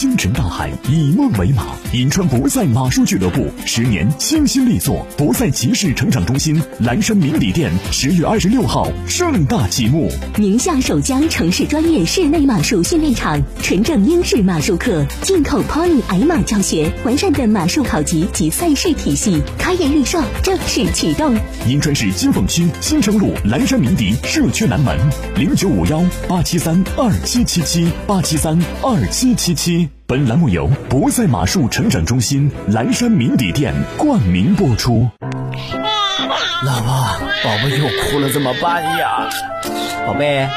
星辰大海，以梦为马。银川博赛马术俱乐部十年倾心力作，博赛骑士成长中心蓝山名里店十月二十六号盛大启幕。宁夏首家城市专业室内马术训练场，纯正英式马术课，进口 Pony 矮马教学，完善的马术考级及赛事体系，开业预售正式启动。银川市金凤区新城路蓝山鸣笛社区南门零九五幺八七三二七七七八七三二七七七。本栏目由博赛马术成长中心蓝山名邸店冠名播出。老婆，宝宝又哭了，怎么办呀？宝贝，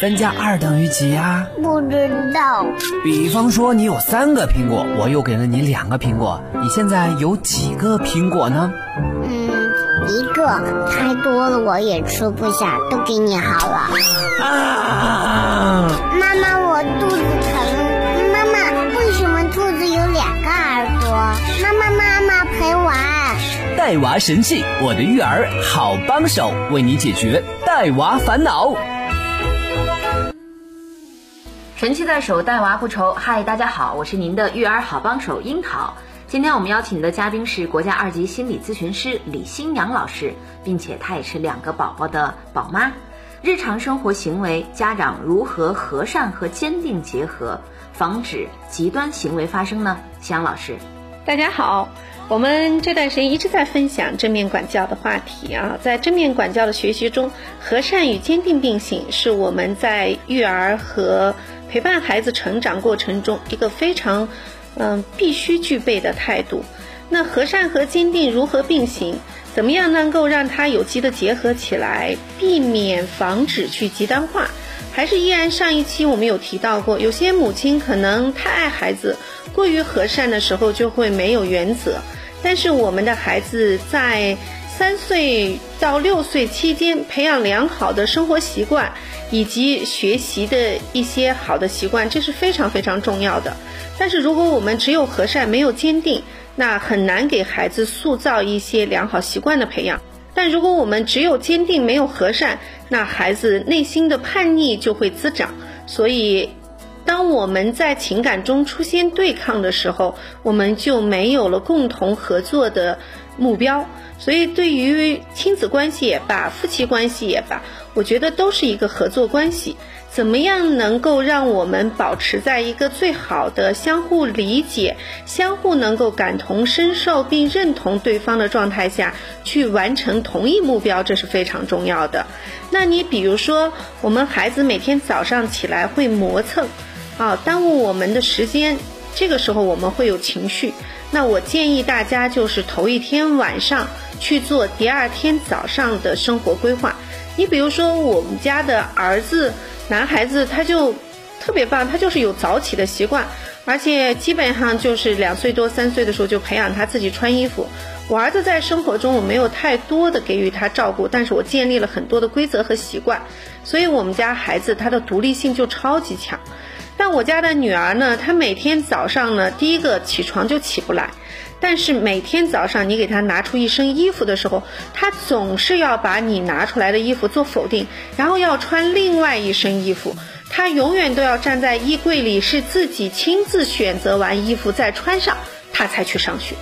三加二等于几呀？不知道。比方说，你有三个苹果，我又给了你两个苹果，你现在有几个苹果呢？嗯，一个。太多了，我也吃不下，都给你好了。啊！妈妈，我肚子妈妈，妈妈陪玩，带娃神器，我的育儿好帮手，为你解决带娃烦恼。神器在手，带娃不愁。嗨，大家好，我是您的育儿好帮手樱桃。今天我们邀请的嘉宾是国家二级心理咨询师李新阳老师，并且她也是两个宝宝的宝妈。日常生活行为，家长如何和善和坚定结合，防止极端行为发生呢？香老师。大家好，我们这段时间一直在分享正面管教的话题啊，在正面管教的学习中，和善与坚定并行，是我们在育儿和陪伴孩子成长过程中一个非常嗯必须具备的态度。那和善和坚定如何并行？怎么样能够让它有机的结合起来，避免防止去极端化？还是依然上一期我们有提到过，有些母亲可能太爱孩子。过于和善的时候就会没有原则，但是我们的孩子在三岁到六岁期间培养良好的生活习惯以及学习的一些好的习惯，这是非常非常重要的。但是如果我们只有和善没有坚定，那很难给孩子塑造一些良好习惯的培养。但如果我们只有坚定没有和善，那孩子内心的叛逆就会滋长。所以。当我们在情感中出现对抗的时候，我们就没有了共同合作的目标。所以，对于亲子关系也罢，夫妻关系也罢，我觉得都是一个合作关系。怎么样能够让我们保持在一个最好的相互理解、相互能够感同身受并认同对方的状态下去完成同一目标？这是非常重要的。那你比如说，我们孩子每天早上起来会磨蹭。啊，耽误我们的时间，这个时候我们会有情绪。那我建议大家就是头一天晚上去做第二天早上的生活规划。你比如说我们家的儿子，男孩子他就特别棒，他就是有早起的习惯，而且基本上就是两岁多三岁的时候就培养他自己穿衣服。我儿子在生活中我没有太多的给予他照顾，但是我建立了很多的规则和习惯，所以我们家孩子他的独立性就超级强。但我家的女儿呢，她每天早上呢，第一个起床就起不来，但是每天早上你给她拿出一身衣服的时候，她总是要把你拿出来的衣服做否定，然后要穿另外一身衣服。她永远都要站在衣柜里，是自己亲自选择完衣服再穿上，她才去上学。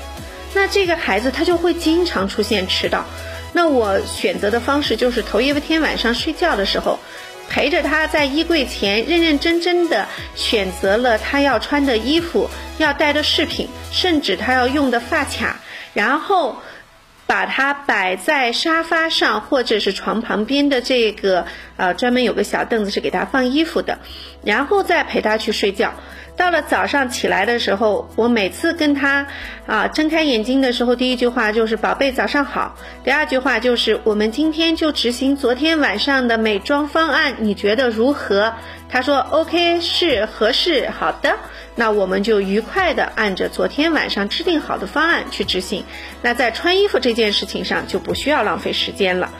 那这个孩子他就会经常出现迟到。那我选择的方式就是头一天晚上睡觉的时候。陪着他在衣柜前认认真真的选择了他要穿的衣服、要戴的饰品，甚至他要用的发卡，然后把它摆在沙发上或者是床旁边的这个呃专门有个小凳子是给他放衣服的，然后再陪他去睡觉。到了早上起来的时候，我每次跟他啊睁开眼睛的时候，第一句话就是“宝贝，早上好”。第二句话就是“我们今天就执行昨天晚上的美妆方案，你觉得如何？”他说：“OK，是合适，好的。”那我们就愉快的按着昨天晚上制定好的方案去执行。那在穿衣服这件事情上就不需要浪费时间了。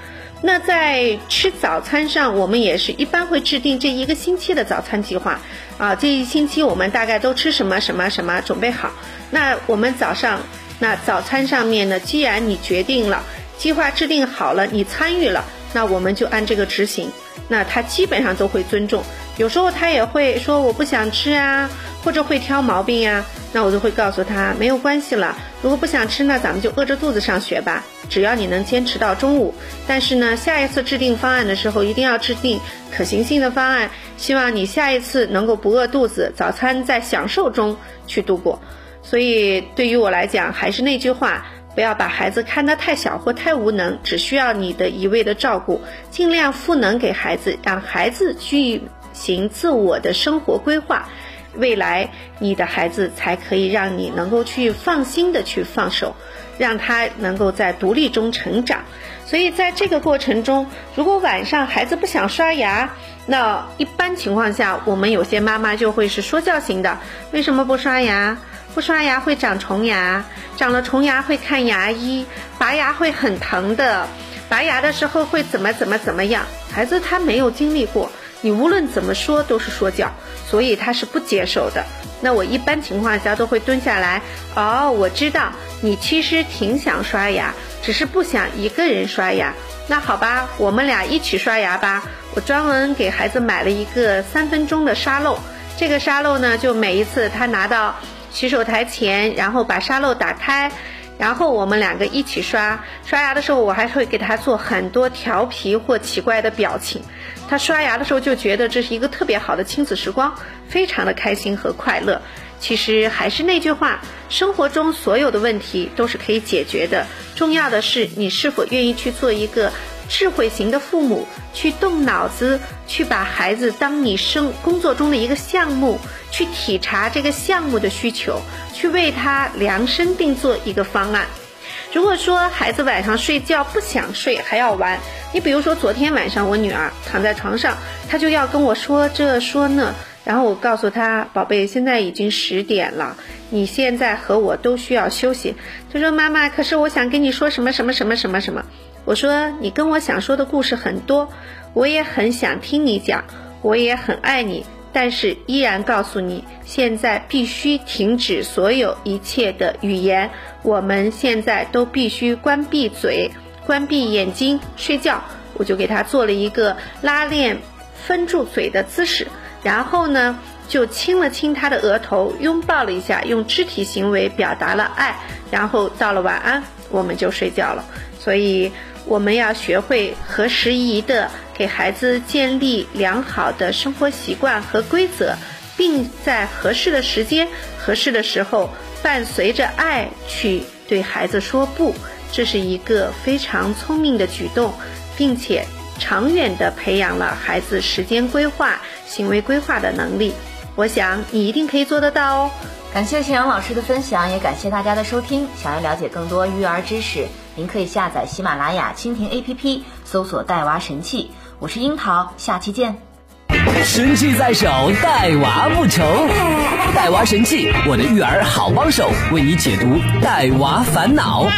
那在吃早餐上，我们也是一般会制定这一个星期的早餐计划，啊，这一星期我们大概都吃什么什么什么，准备好。那我们早上，那早餐上面呢，既然你决定了，计划制定好了，你参与了，那我们就按这个执行。那他基本上都会尊重。有时候他也会说我不想吃啊，或者会挑毛病呀，那我就会告诉他没有关系了。如果不想吃那，咱们就饿着肚子上学吧。只要你能坚持到中午，但是呢，下一次制定方案的时候一定要制定可行性的方案。希望你下一次能够不饿肚子，早餐在享受中去度过。所以对于我来讲，还是那句话。不要把孩子看得太小或太无能，只需要你的一味的照顾，尽量赋能给孩子，让孩子去行自我的生活规划，未来你的孩子才可以让你能够去放心的去放手，让他能够在独立中成长。所以在这个过程中，如果晚上孩子不想刷牙，那一般情况下，我们有些妈妈就会是说教型的，为什么不刷牙？不刷牙会长虫牙，长了虫牙会看牙医，拔牙会很疼的，拔牙的时候会怎么怎么怎么样？孩子他没有经历过，你无论怎么说都是说教，所以他是不接受的。那我一般情况下都会蹲下来，哦，我知道你其实挺想刷牙，只是不想一个人刷牙。那好吧，我们俩一起刷牙吧。我专门给孩子买了一个三分钟的沙漏，这个沙漏呢，就每一次他拿到。洗手台前，然后把沙漏打开，然后我们两个一起刷。刷牙的时候，我还会给他做很多调皮或奇怪的表情。他刷牙的时候就觉得这是一个特别好的亲子时光，非常的开心和快乐。其实还是那句话，生活中所有的问题都是可以解决的，重要的是你是否愿意去做一个。智慧型的父母去动脑子，去把孩子当你生工作中的一个项目，去体察这个项目的需求，去为他量身定做一个方案。如果说孩子晚上睡觉不想睡还要玩，你比如说昨天晚上我女儿躺在床上，她就要跟我说这说那，然后我告诉他，宝贝，现在已经十点了，你现在和我都需要休息。他说妈妈，可是我想跟你说什么什么什么什么什么。我说你跟我想说的故事很多，我也很想听你讲，我也很爱你，但是依然告诉你，现在必须停止所有一切的语言，我们现在都必须关闭嘴，关闭眼睛睡觉。我就给他做了一个拉链封住嘴的姿势，然后呢，就亲了亲他的额头，拥抱了一下，用肢体行为表达了爱，然后到了晚安，我们就睡觉了。所以。我们要学会合时宜的给孩子建立良好的生活习惯和规则，并在合适的时间、合适的时候，伴随着爱去对孩子说不。这是一个非常聪明的举动，并且长远的培养了孩子时间规划、行为规划的能力。我想你一定可以做得到哦。感谢信阳老师的分享，也感谢大家的收听。想要了解更多育儿知识。您可以下载喜马拉雅蜻蜓 APP，搜索“带娃神器”。我是樱桃，下期见。神器在手，带娃不愁。带娃神器，我的育儿好帮手，为你解读带娃烦恼。